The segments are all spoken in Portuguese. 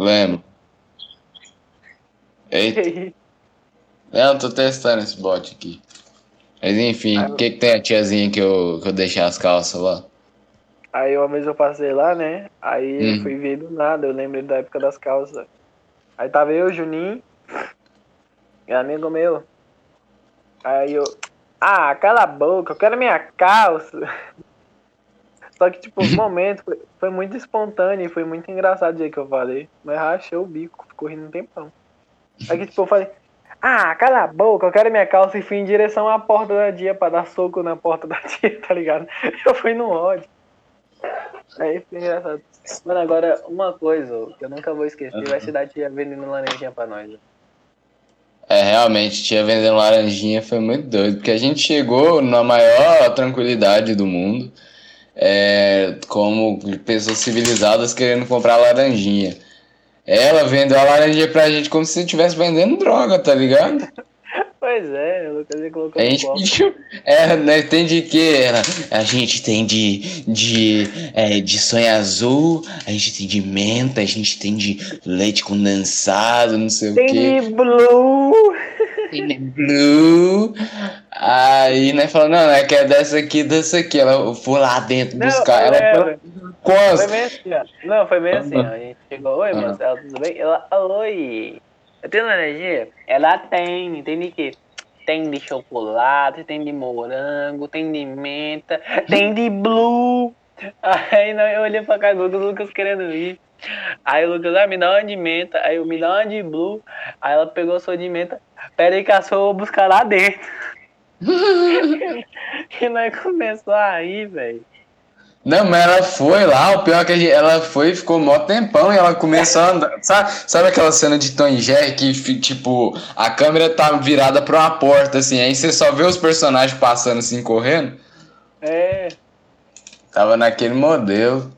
Lembro. Eita. Não, tô testando esse bot aqui. Mas enfim, o que, que tem a tiazinha que eu, que eu deixei as calças lá? Aí uma vez eu passei lá, né? Aí Hum. fui ver do nada, eu lembrei da época das calças. Aí tava eu, Juninho, e amigo meu. Aí eu, ah, cala a boca, eu quero minha calça. Só que, tipo, o momento foi, foi muito espontâneo e foi muito engraçado o jeito que eu falei. Mas rachei o bico, ficou rindo um tempão. Aí que, tipo, eu falei, ah, cala a boca, eu quero minha calça e fui em direção à porta da tia pra dar soco na porta da tia, tá ligado? Eu fui no ódio. Aí foi engraçado. Mano, agora, uma coisa que eu nunca vou esquecer vai ser da tia vendendo laranjinha pra nós. É, realmente, tia vendendo laranjinha foi muito doido, porque a gente chegou na maior tranquilidade do mundo, é, como pessoas civilizadas querendo comprar laranjinha. Ela vendeu a laranjinha pra gente como se estivesse vendendo droga, tá ligado? Pois é, o Lucas ele colocou A gente pediu. É, nós tem de quê? A gente tem de, de, é, de sonho azul, a gente tem de menta, a gente tem de leite condensado, não sei o quê. Tem de blue. Tem de blue. Aí nós falamos, não, é que é dessa aqui, dessa aqui. Ela foi lá dentro Não, buscar. Ela foi Foi bem assim, ó. Não, foi bem assim, ó. A gente chegou, oi, Aham. Marcelo, tudo bem? Ela, oi. Eu tenho laranjinha? Ela tem, tem de quê? Tem de chocolate, tem de morango, tem de menta, tem de blue. Aí não, eu olhei pra cara do Lucas querendo ir. Aí o Lucas, ah, me dá uma de menta. Aí eu, me dá uma de blue. Aí ela pegou a sua de menta. Pera aí que eu vou buscar lá dentro. e nós começou a ir, velho. Não, mas ela foi lá, o pior é que a gente- ela foi e ficou mó tempão e ela começou a andar. Sabe, sabe aquela cena de Tom e Jerry que, tipo, a câmera tá virada pra uma porta, assim, aí você só vê os personagens passando assim, correndo? É. Tava naquele modelo.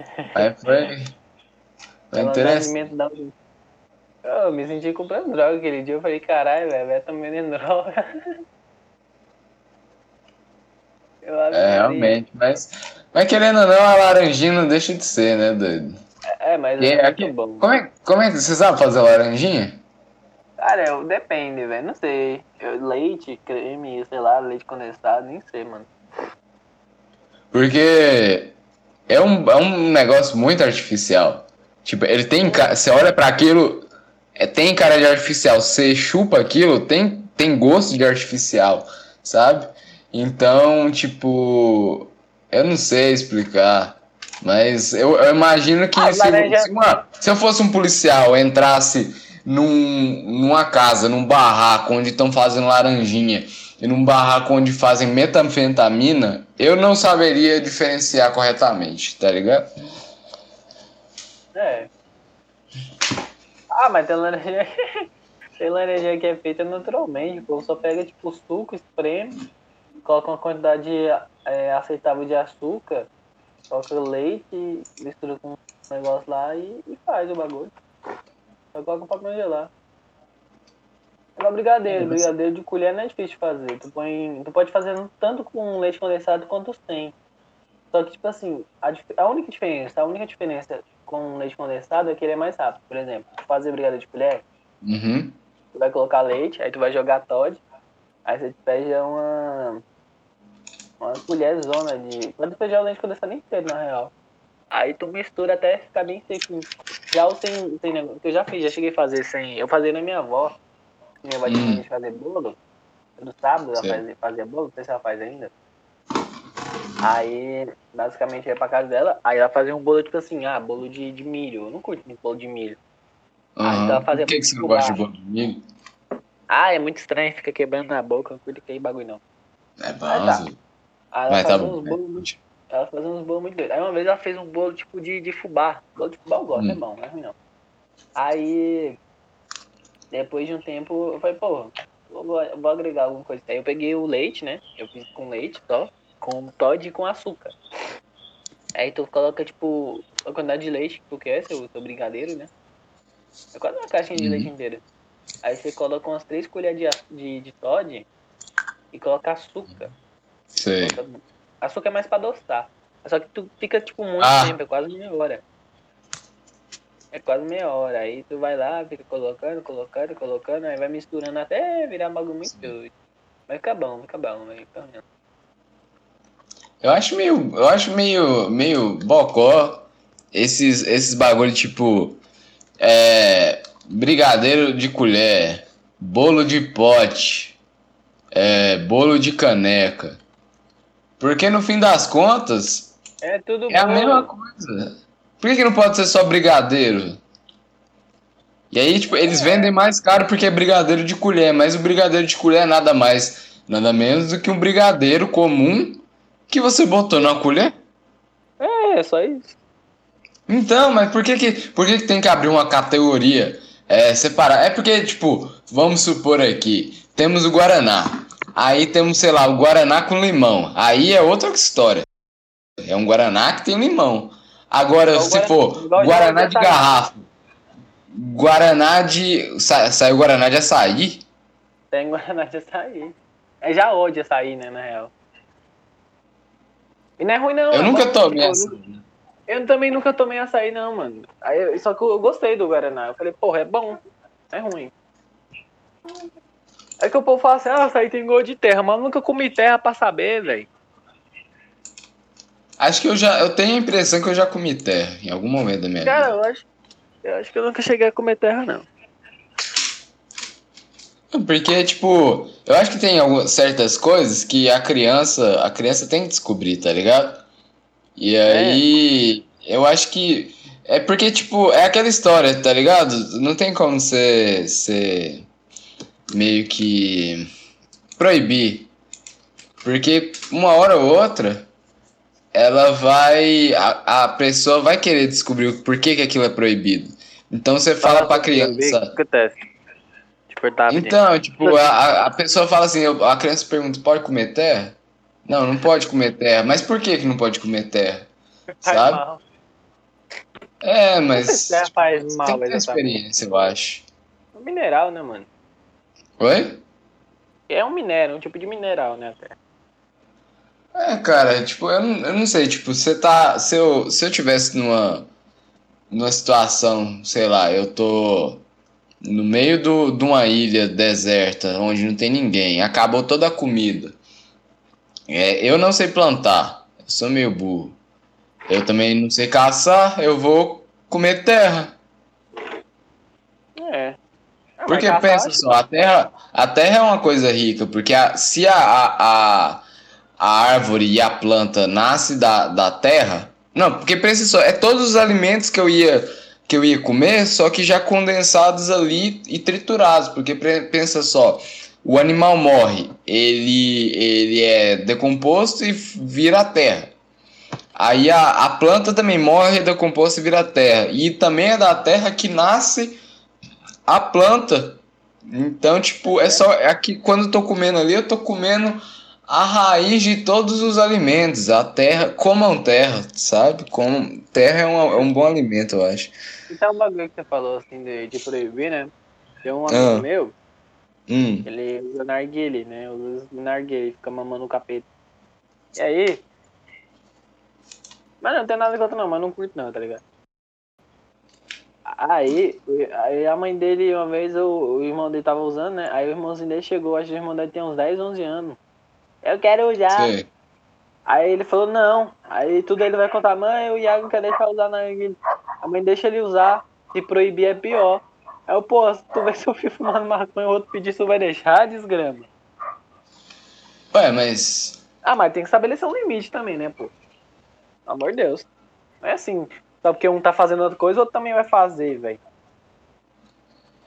Aí foi. Foi interessante. Eu me senti comprando droga aquele dia. Eu falei, caralho, velho, vai também vendendo droga. Eu É, realmente, mas. Mas querendo ou não, a laranjinha não deixa de ser, né, doido? É, mas E é muito bom. Como é, como é que você sabe fazer laranjinha? Cara, eu, depende, velho. Não sei. Eu- leite, creme, sei lá, leite condensado, nem sei, mano. Porque é um, é um negócio muito artificial. Tipo, ele tem. Você olha pra aquilo, é, tem cara de artificial. Você chupa aquilo, tem, tem gosto de artificial, sabe? Então, tipo. Eu não sei explicar. Mas eu, eu imagino que Ah, se, laranja- se, uma- se eu fosse um policial, entrasse num, numa casa, num barraco onde estão fazendo laranjinha e num barraco onde fazem metanfetamina, eu não saberia diferenciar corretamente, tá ligado? É. Ah, mas tem laranja. tem laranja que é feita naturalmente. Povo só pega, tipo, suco, espreme, coloca uma quantidade é, aceitável de açúcar, coloca leite, mistura com um negócio lá e, e faz o bagulho. Só coloca pra congelar. Agora brigadeiro, brigadeiro de colher não é difícil de fazer. Tu, põe, tu pode fazer tanto com leite condensado quanto sem. Só que, tipo assim, a, a única diferença, a única diferença com leite condensado é que ele é mais rápido. Por exemplo, tu fazer brigadeiro de colher, Uhum. tu vai colocar leite, aí tu vai jogar Todd, aí você pede uma, uma colherzona de. Pode despejar o leite condensado inteiro, na real. Aí tu mistura até ficar bem sequinho. Já o sem, sem negócio, que eu já fiz, já cheguei a fazer sem. Eu fazia na minha avó. Minha avó tinha Hum. mania de fazer bolo. No sábado ela fazia, fazia bolo, não sei se ela faz ainda. Aí, basicamente, eu ia pra casa dela, aí ela fazia um bolo tipo assim, ah, bolo de, de milho. Eu não curto muito bolo de milho. Ah, Uhum. então fazer Por que, que você não gosta de bolo de milho? Ah, é muito estranho, fica quebrando na boca, não curto aquele bagulho não. É bom, Ah, tá. Aí ela Mas tá fazia bom. uns bolos muito. Ela fazia uns bolos muito doidos. Aí uma vez ela fez um bolo tipo de, de fubá. Bolo de fubá eu gosto, Hum. é bom, não é ruim não. Aí, depois de um tempo, eu falei, pô, eu vou, eu vou agregar alguma coisa. Aí eu peguei o leite, né? Eu fiz com leite só, com Todd e com açúcar. Aí tu coloca, tipo, a quantidade de leite que tu quer, seu, seu brigadeiro, né? É quase uma caixinha de Uhum. leite inteira. Aí você coloca umas três colheres de, de, de Todd e coloca açúcar. Sei. Açúcar é mais pra adoçar. Só que tu fica, tipo, muito Ah. tempo, é quase meia hora. É quase meia hora. Aí tu vai lá, fica colocando, colocando, colocando, aí vai misturando até virar um bagulho muito doido. Vai ficar bom, vai ficar bom, vai ficar bom. Eu acho meio. Eu acho meio. meio bocó esses, esses bagulho tipo. É, brigadeiro de colher, bolo de pote, é, bolo de caneca. Porque no fim das contas. É tudo É a bom. mesma coisa. Por que, que não pode ser só brigadeiro? E aí, tipo, eles vendem mais caro porque é brigadeiro de colher, mas o brigadeiro de colher é nada mais, nada menos do que um brigadeiro comum que você botou na colher. É, é só isso. Então, mas por que que, por que, que tem que abrir uma categoria é, separar? É porque, tipo, vamos supor aqui, temos o Guaraná. Aí temos, sei lá, o Guaraná com limão. Aí é outra história. É um Guaraná que tem limão. Agora, Igual se Guaraná- for Guaraná de de açaí. garrafa, Guaraná de. Sa, saiu Guaraná de açaí? Tem Guaraná de açaí. É já hoje açaí, né, na real. E não é ruim não. Eu é nunca tomei tipo, essa. Eu também nunca tomei açaí, não, mano. Aí, só que eu gostei do Guaraná. Eu falei, porra, é bom. É ruim. É que o povo fala assim, ah, açaí tem gosto de terra, mas eu nunca comi terra pra saber, velho. Acho que eu já. Eu tenho a impressão que eu já comi terra em algum momento da minha Cara, vida. eu acho. Eu acho que eu nunca cheguei a comer terra, não. Porque, tipo, eu acho que tem algumas, certas coisas que a criança, a criança tem que descobrir, tá ligado? E aí, eu acho que é porque, tipo, é aquela história, tá ligado? Não tem como você, você meio que proibir. Porque uma hora ou outra, ela vai, a, a pessoa vai querer descobrir o porquê que aquilo é proibido. Então você fala pra criança. acontece? Então, tipo, a- a, pessoa fala assim, a criança pergunta, pode comer terra? Não, não pode comer terra. Mas por que que não pode comer terra? Sabe? mal. É, mas Terra tipo, faz tem que mal, ter experiência, eu acho. É um mineral, né, mano? Oi? É um minério, um tipo de mineral, né. É, cara, tipo, eu não, eu não sei, tipo, você tá. Se eu, se eu tivesse numa, numa situação, sei lá, eu tô no meio do, de uma ilha deserta, onde não tem ninguém, acabou toda a comida. É, eu não sei plantar, eu sou meio burro. Eu também não sei caçar, eu vou comer terra. É. Ah, Porque pensa só, a terra, a terra é uma coisa rica, porque a- se a, a, a, a árvore e a planta nasce da, da terra. Não, porque pensa só, é todos os alimentos que eu ia que eu ia comer, só que já condensados ali e triturados, porque pensa só, o animal morre, ele ele é decomposto e vira terra. Aí a, a planta também morre, é decomposta e vira terra. E também é da terra que nasce a planta. Então, tipo, é só. É que quando eu tô comendo ali, eu tô comendo a raiz de todos os alimentos. A terra, comam terra, sabe? Como, terra é, uma- é um bom alimento, eu acho. Então, um bagulho que você falou, assim, de, de proibir, né? Tem um amigo Ah. meu, Hum. ele usa narguile, né? Usa narguile, fica mamando o capeta. E aí... Mas não tem nada contra não, mas não curto não, tá ligado? Aí, aí a mãe dele, uma vez, o, o irmão dele tava usando, né? Aí o irmãozinho dele chegou, acho que o irmão dele tem uns 10, 11 anos. Eu quero usar. Sei. Aí ele falou, não. Aí tudo ele vai contar, mãe, o Iago quer deixar usar narguilha. A mãe deixa ele usar. Se proibir é pior. Aí eu, pô, se tu vê seu filho fumando maconha e o outro pedir, tu vai deixar, desgrama. Ué, mas. Ah, mas tem que estabelecer um limite também, né, pô? Pelo amor de Deus. Não é assim, só porque um tá fazendo outra coisa, o outro também vai fazer, velho.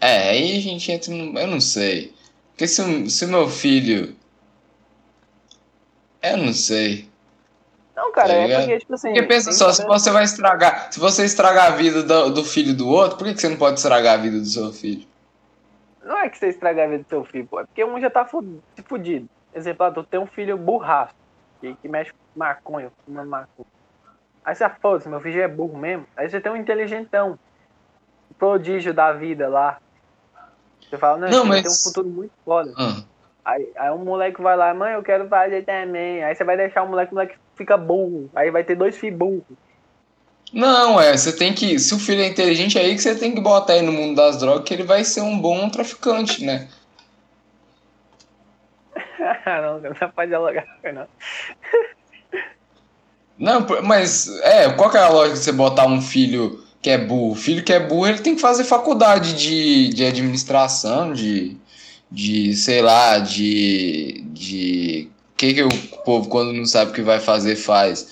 É, aí a gente entra no. Eu não sei. Porque o- se o meu filho. Eu não sei. Não, cara, Tá é ligado? porque, tipo assim. Porque pensa só, se você vai estragar. Se você estragar a vida do, do filho do outro, por que que você não pode estragar a vida do seu filho? Não é que você estraga a vida do seu filho, pô. É porque um já tá fu- se fudido. Exemplo, ah, tu tem um filho burraço. Que, que mexe com maconha, fumando maconha. Aí você foda-se, meu filho já é burro mesmo. Aí você tem um inteligentão. um Prodígio da vida lá. Você fala, não, Não, mas- tem um futuro muito foda. Ah, Aí, aí um moleque vai lá, mãe, eu quero fazer também. Aí você vai deixar o moleque, o moleque fica burro. Aí vai ter dois filhos burros. Não, é, você tem que. Se o filho é inteligente, é aí que você tem que botar ele no mundo das drogas, que ele vai ser um bom traficante, né? não, não pode dialogar com não. Não, mas é, qual que é a lógica de você botar um filho que é burro? O filho que é burro, ele tem que fazer faculdade de, de administração, de, de, sei lá, de, de... Que que o povo, quando não sabe o que vai fazer, faz?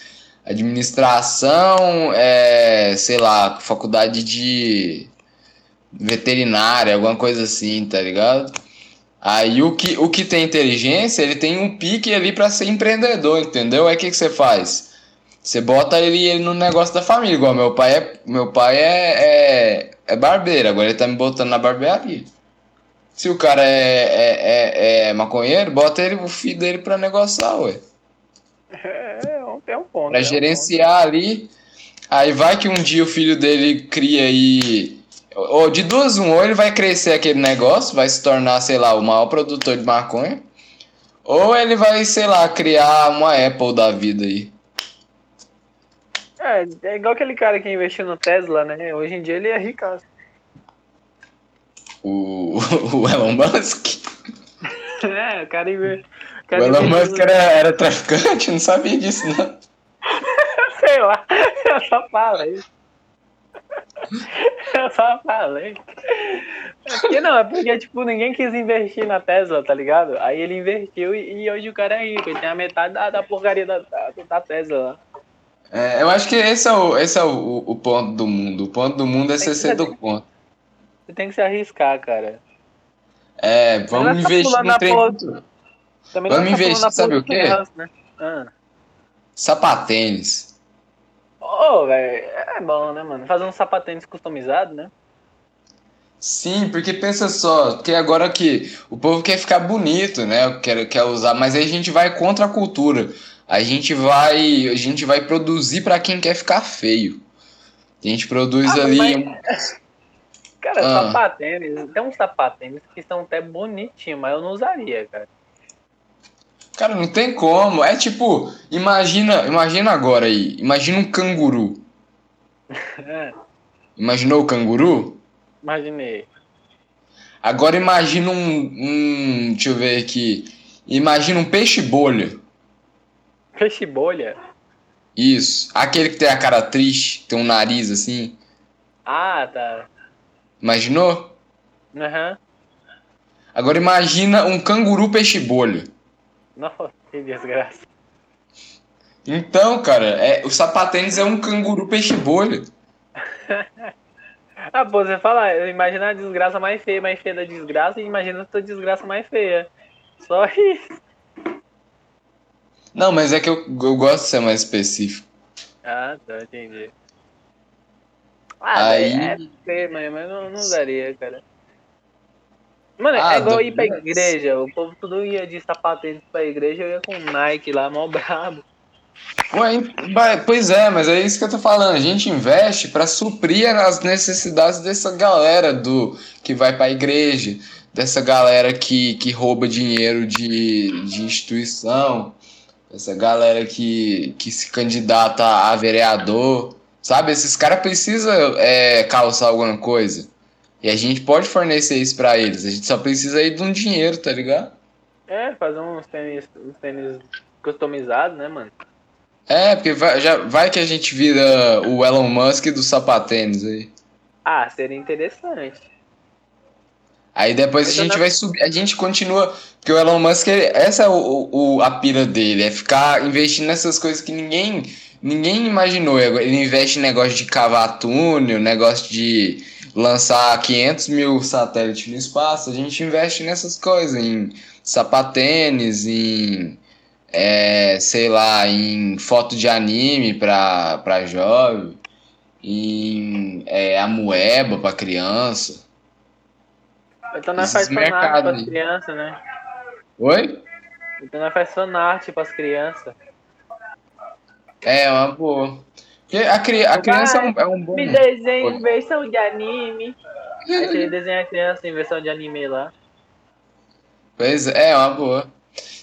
Administração, é, sei lá, faculdade de veterinária, alguma coisa assim, tá ligado? Aí o que, o que tem inteligência, ele tem um pique ali pra ser empreendedor, entendeu? Aí o que, que você faz? Você bota ele, ele no negócio da família, igual meu pai é, meu pai é, é, é barbeiro, agora ele tá me botando na barbearia. Se o cara é, é, é, é maconheiro, bota ele, o filho dele pra negociar, ué. É, é um, é um ponto. Pra é um gerenciar ali. Aí vai que um dia o filho dele cria aí. Ou de duas, um, ou ele vai crescer aquele negócio, vai se tornar, sei lá, o maior produtor de maconha. Ou ele vai, sei lá, criar uma Apple da vida aí. ponto. É, é igual aquele cara que investiu no Tesla, né? Hoje em dia ele é ricaço. O, o Elon Musk. É, o cara, o Elon Musk era, era traficante, não sabia disso, não. Sei lá, eu só falei. Eu só falei. É porque não, é porque, tipo, ninguém quis investir na Tesla, tá ligado? Aí ele investiu e, e hoje o cara é rico, ele tem a metade da, da porcaria da, da, da Tesla lá. É, eu acho que esse é, o, esse é o, o ponto do mundo. O ponto do mundo é você que ser ser- do ponto. Você tem que se arriscar, cara. É, vai vamos investir no porra- Também Vamos tá investir, sabe o quê? Né? Ah. Sapatênis. Ô, velho, é bom, né, mano? Fazer um sapatênis customizado, né? Sim, porque pensa só, que agora que o povo quer ficar bonito, né? Quer, quer usar, mas aí a gente vai contra a cultura. A gente vai, a gente vai produzir pra quem quer ficar feio. A gente produz Ah, ali. mas- Cara, Ah. sapatênis, tem uns sapatênis que são até bonitinhos, mas eu não usaria, cara. Cara, não tem como. É tipo, imagina, imagina agora aí, imagina um canguru. Imaginou o canguru? imaginei. Agora imagina um, um, deixa eu ver aqui. Imagina um peixe bolha. Peixe bolha? Isso. Aquele que tem a cara triste, tem um nariz assim. Ah, tá. Imaginou? Aham. Agora imagina um canguru peixe bolha. Nossa, que desgraça. Então, cara, é, o sapatênis é um canguru peixe bolha. Ah, pô, você fala, imagina a desgraça mais feia, mais feia da desgraça, e imagina a tua desgraça mais feia. Só isso. Não, mas é que eu, eu gosto de ser mais específico. Ah, tá, entendi. Ah, Aí- é feio, mas mas não, não usaria, cara. Mano, Ah, é igual ir pra igreja. O povo tudo ia de sapatênis pra igreja, eu ia com Nike lá, mó brabo. Ué, pois é, mas é isso que eu tô falando. A gente investe pra suprir as necessidades dessa galera do que vai pra igreja, dessa galera que, que rouba dinheiro de, de instituição, essa galera que, que se candidata a vereador, sabe? Esses caras precisam é, calçar alguma coisa. E a gente pode fornecer isso pra eles. A gente só precisa aí de um dinheiro, tá ligado? É, fazer uns tênis, uns tênis customizados, né, mano? É, porque vai, já, vai que a gente vira o Elon Musk do sapatênis aí. Ah, seria interessante. Aí depois a Então gente dá- vai subir, a gente continua, porque o Elon Musk, ele- essa é o, o, a pira dele, é ficar investindo nessas coisas que ninguém, ninguém imaginou. Ele investe em negócio de cavar túnel, negócio de lançar 500 mil satélites no espaço, a gente investe nessas coisas, em sapatênis, em, é, sei lá, em foto de anime pra, pra jovem, em é, amoeba pra criança. Então Esses faz fanart pras crianças, né? Oi? Então nós faz fanart pras crianças. É, uma boa. Porque a, cri a criança é um, é um bom. Me desenha em versão de anime. Aí você desenha a criança em versão de anime lá. Pois é, é uma boa.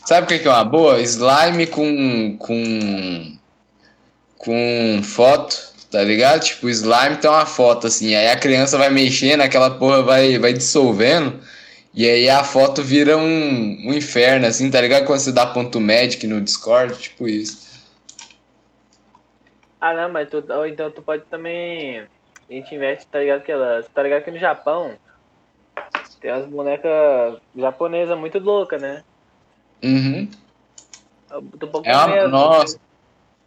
Sabe o que é uma boa? Slime com. com. com foto. Tá ligado? Tipo, slime tem uma foto assim, aí a criança vai mexendo, aquela porra vai, vai dissolvendo, e aí a foto vira um, um inferno, assim, tá ligado? Quando você dá ponto magic no Discord, tipo isso. Ah, não, mas tu, ou então tu pode também. A gente investe, tá ligado? Que ela, tá ligado que no Japão tem umas bonecas japonesas muito loucas, né? Uhum. Tu É uma, comer- nossa,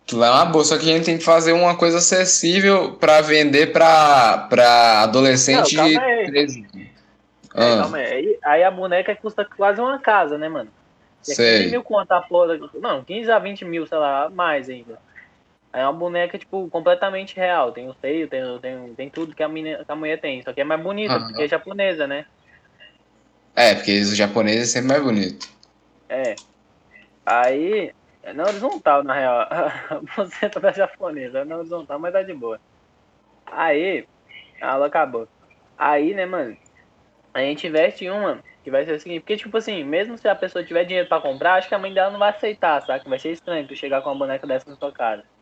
aquilo é uma boa, só que a gente tem que fazer uma coisa acessível pra vender pra, pra adolescente Não, de calma aí. 13 anos. É, Ah, calma aí. Aí- a boneca custa quase uma casa, né, mano? É 15 sei. mil conto a porra. Não, 15 a 20 mil, sei lá, mais ainda. É uma boneca, tipo, completamente real. Tem o seio, tem, tem, tem tudo que a, menina, que a mulher tem. Só que é mais bonita, porque é japonesa, né? É, porque os japoneses é sempre mais bonito. É. Aí. É na horizontal, na real. A buceta da japonesa. É na horizontal, mas tá de boa. Aí. Ela acabou. Aí, né, mano? A gente investe em uma que vai ser o seguinte. Porque, tipo assim, mesmo se a pessoa tiver dinheiro pra comprar, acho que a mãe dela não vai aceitar, saca? Vai ser estranho tu chegar com uma boneca dessa na sua casa.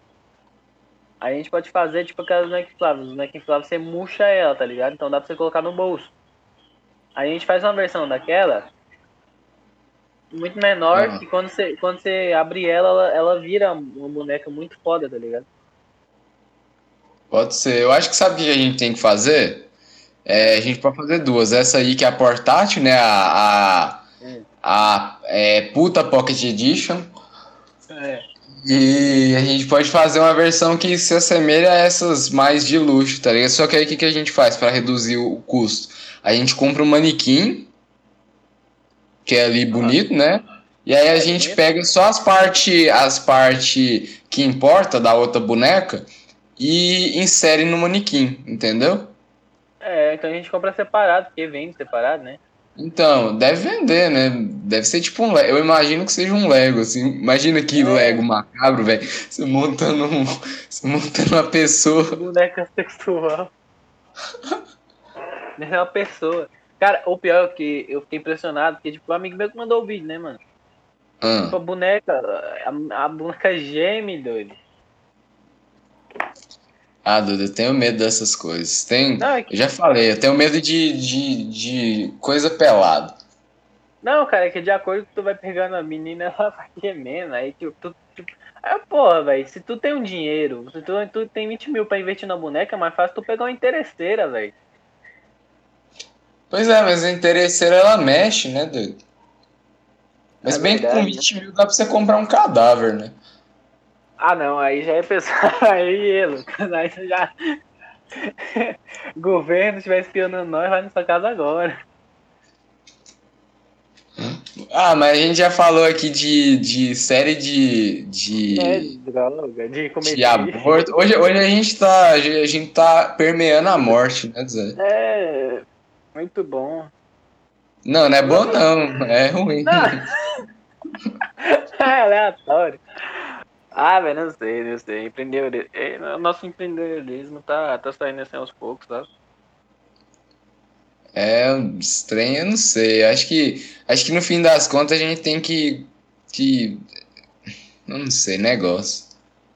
A gente pode fazer, tipo, aquelas bonecas infláveis. Os bonecas infláveis você murcha ela, tá ligado? Então dá pra você colocar no bolso. A gente faz uma versão daquela muito menor, Aham. que quando você, quando você abrir ela, ela, ela vira uma boneca muito foda, tá ligado? Pode ser. Eu acho que sabe o que a gente tem que fazer? É, a gente pode fazer duas. Essa aí que é a portátil, né? A, a, Hum. a é, puta Pocket Edition. É. E a gente pode fazer uma versão que se assemelha a essas mais de luxo, tá ligado? Só que aí o que, que a gente faz para reduzir o custo? A gente compra um manequim, que é ali bonito, né? E aí a gente bonito. pega só as partes as parte que importa da outra boneca e insere no manequim, entendeu? É, então a gente compra separado, porque vende separado, né? Então, deve vender, né? Deve ser tipo um Lego. Eu imagino que seja um Lego, assim. Imagina que É. Lego macabro, velho. Você montando um. Você montando uma pessoa. Boneca sexual. É uma pessoa. Cara, o pior é que eu fiquei impressionado, porque tipo, o amigo meu que mandou o vídeo, né, mano? Ah, Tipo, a boneca, a, a boneca geme, doido. Ah, Duda, eu tenho medo dessas coisas. Tem. Não, é que- Eu já falei, eu tenho medo de, de, de coisa pelada. Não, cara, é que de acordo que tu vai pegando a menina, ela vai gemendo. Aí, tipo, tu, tipo... Aí, porra, velho, se tu tem um dinheiro, se tu, tu tem 20 mil pra investir na boneca, é mais fácil tu pegar uma interesseira, velho. Pois é, mas a interesseira ela mexe, né, doido? Mas É bem que com verdade, 20 mil dá pra você comprar um cadáver, né? Ah, não, aí já é pessoal. Aí, Lucas, aí você já. Governo estiver espionando nós, vai na sua casa agora. Ah, mas a gente já falou aqui de, de série de. de... É, droga, de de aborto. Hoje, hoje a gente tá. A gente tá permeando a morte, né, Zé? É, muito bom. Não, não é bom não. É ruim. Não. É aleatório. Ah, velho, não sei, não sei. Empreendedor... é, O nosso empreendedorismo tá, tá saindo assim aos poucos, sabe? É estranho, eu não sei. Acho que, acho que no fim das contas a gente tem que. que não sei, negócio.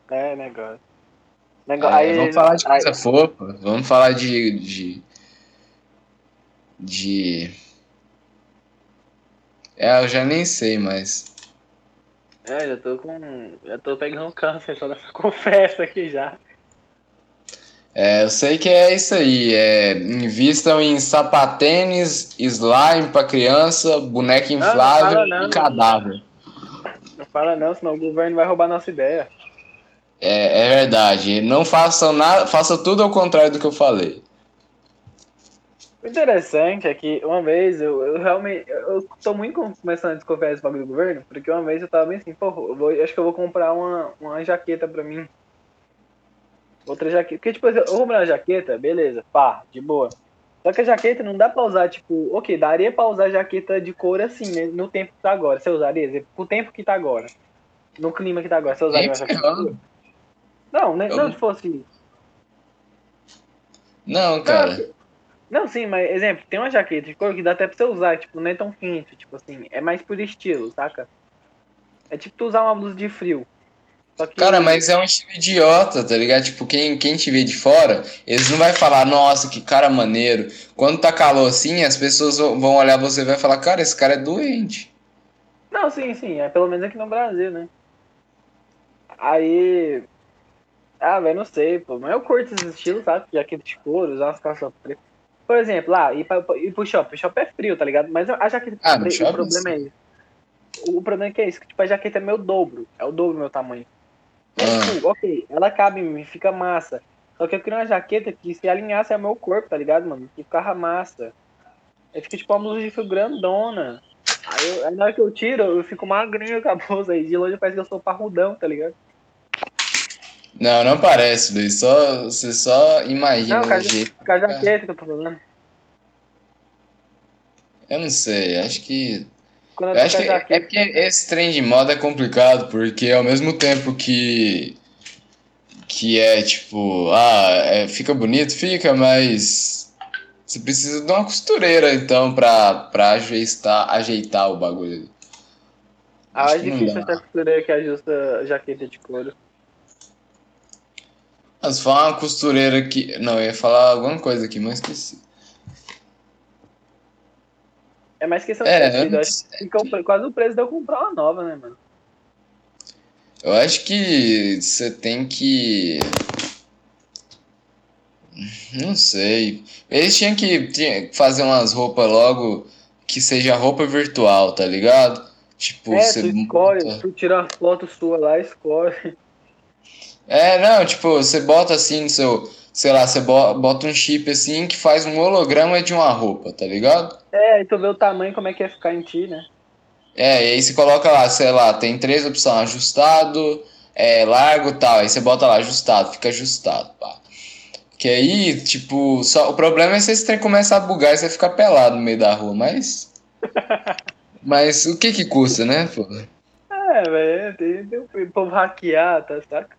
É, negócio. É, Nego... aí, vamos falar de aí- coisa fofa. Vamos falar de. de. de... É, eu já nem sei mais. É, já tô com. Já tô pegando câncer só dessa conversa aqui já. É, eu sei que é isso aí. É, invistam em sapatênis, slime pra criança, boneca não inflável fala não. e cadáver. Não fala não, senão o governo vai roubar nossa ideia. É, é verdade. Não façam nada, façam tudo ao contrário do que eu falei. O interessante é que uma vez eu, eu realmente. Eu tô muito com- começando a desconfiar desse bagulho do governo, porque uma vez eu tava bem assim, pô, eu vou, acho que eu vou comprar uma, uma jaqueta pra mim. Outra jaqueta. Porque, tipo, eu vou comprar uma jaqueta, beleza, pá, de boa. Só que a jaqueta não dá pra usar, tipo, ok, daria pra usar jaqueta de couro assim, né, no tempo que tá agora. Você usaria? Pro tempo que tá agora. No clima que tá agora, você usaria uma jaqueta? Não, né, Eu- não se fosse Não, cara. Não, sim, mas, exemplo, tem uma jaqueta de couro que dá até pra você usar, tipo, não é tão quente, tipo assim, é mais por estilo, saca? É tipo tu usar uma blusa de frio. Que- Cara, mas é um estilo idiota, tá ligado? Tipo, quem, quem te vê de fora, eles não vai falar, nossa, que cara maneiro. Quando tá calor assim, as pessoas vão vão olhar você e vai falar, cara, esse cara é doente. Não, sim, sim. É pelo menos aqui no Brasil, né? Aí. Ah, velho, não sei, pô. Mas eu curto esses estilos, sabe? Jaqueta de couro, usar umas calças pretas. Por exemplo, lá, ir, pra, ir pro shopping. O shopping é frio, tá ligado? Mas a jaqueta Ah, shopping, o problema é isso. O problema é que é isso, que tipo, a jaqueta é meu dobro. É o dobro do meu tamanho. Mas, Ah. tipo, ok, ela cabe em mim, fica massa. Só que eu queria uma jaqueta que se alinhasse ao meu corpo, tá ligado, mano? Que ficava massa. Aí fica tipo uma blusa de fio grandona. Aí, eu- aí na hora que eu tiro, eu fico magrinho com a blusa aí. De longe parece que eu sou parrudão, tá ligado? Não, não parece, Luiz. Só, você só imagina Não, cara, o jeito. Com a jaqueta que eu tô falando. Eu não sei, acho que. Quando eu acho que é porque esse trem de moda é complicado, porque ao mesmo tempo que. Que é tipo, ah, é, fica bonito, fica, mas. Você precisa de uma costureira, então, pra, pra ajeitar, ajeitar o bagulho. Ah, acho é que não difícil essa costureira que ajusta a jaqueta de couro. Mas fala uma costureira que. Não, eu ia falar alguma coisa aqui, mas esqueci. É mais questão É, de eu tecido. fica quase o preço de eu comprar uma nova, né, mano? Eu acho que você tem que. Não sei. Eles tinham que fazer umas roupas logo que seja roupa virtual, tá ligado? Tipo, é, você tu escolhe, monta- tu tira uma foto sua lá, escolhe. É, não, tipo, você bota assim no seu. Sei lá, você bo- bota um chip assim que faz um holograma de uma roupa, tá ligado? É, aí tu vê o tamanho, como é que ia ficar em ti, né? É, e aí você coloca lá, sei lá, tem três opções, ajustado, é, largo e tal. Aí você bota lá, ajustado, fica ajustado, pá. Que aí, tipo, só, o problema é se esse trem começar a bugar e você ficar pelado no meio da rua, mas. Mas o que que custa, né, pô? É, velho, tem, tem o povo hackear, tá, saca?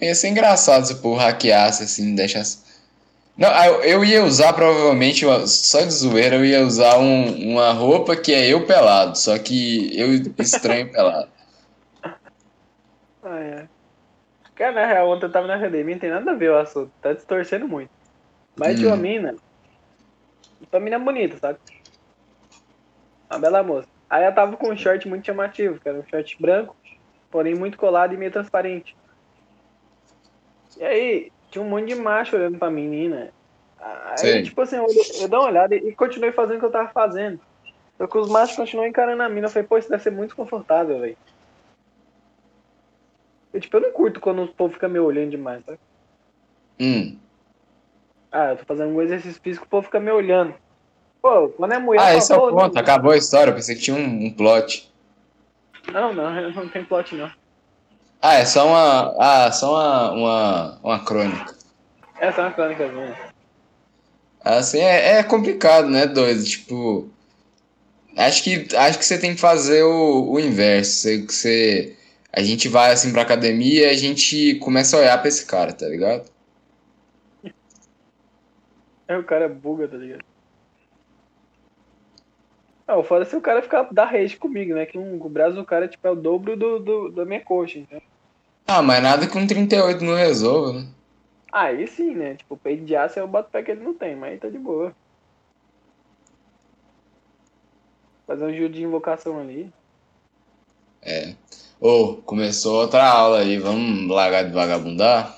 Ia ser engraçado se povo hackeasse assim, deixasse. Não, eu, eu ia usar provavelmente, uma- só de zoeira, eu ia usar um- uma roupa que é eu pelado, só que eu estranho pelado. Ah, é. Cara, na real, ontem eu tava na academia, não tem nada a ver o assunto, tá distorcendo muito. Mas tinha uma Hum. mina, uma mina bonita, sabe? Uma bela moça. Aí ela tava com um short muito chamativo, que era um short branco, porém muito colado e meio transparente. E aí, tinha um monte de macho olhando pra menina. Aí, Sei. tipo assim, eu, eu dei uma olhada e continuei fazendo o que eu tava fazendo. Só que os machos continuam encarando a mina. Eu falei, pô, isso deve ser muito confortável, velho. Eu, tipo, eu não curto quando o povo fica me olhando demais, sabe? Hum. Ah, eu tô fazendo um exercício físico, o povo fica me olhando. Pô, quando é mulher, Ah, esse é o ponto, acabou a história, eu pensei que tinha um, um plot. Não, não, não tem plot, não. Ah, é só uma. Ah, só uma, uma, uma crônica. É uma crônica minha. Assim, é, é complicado, né, doido? Tipo. Acho que, acho que você tem que fazer o, o inverso. Você, você, a gente vai assim pra academia e a gente começa a olhar pra esse cara, tá ligado? Aí o cara buga, tá ligado? Ah, o foda é se o cara ficar dar rage comigo, né? Que um, o braço do cara tipo, é o dobro do, do, da minha coxa, então. Ah, mas nada com 38 não resolve, né? Aí sim, né? Tipo, peito de aço eu boto o pé que ele não tem, mas aí tá de boa. Fazer um giro de invocação ali. Ô, começou outra aula aí, vamos largar de vagabundar?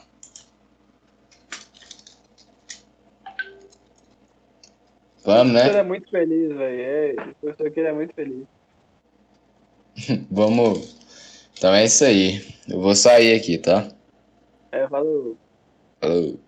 Vamos, né? é muito feliz, velho. É, o professor aqui ele é muito feliz. Vamos. Então é isso aí. Eu vou sair aqui, tá? É, falou. Falou.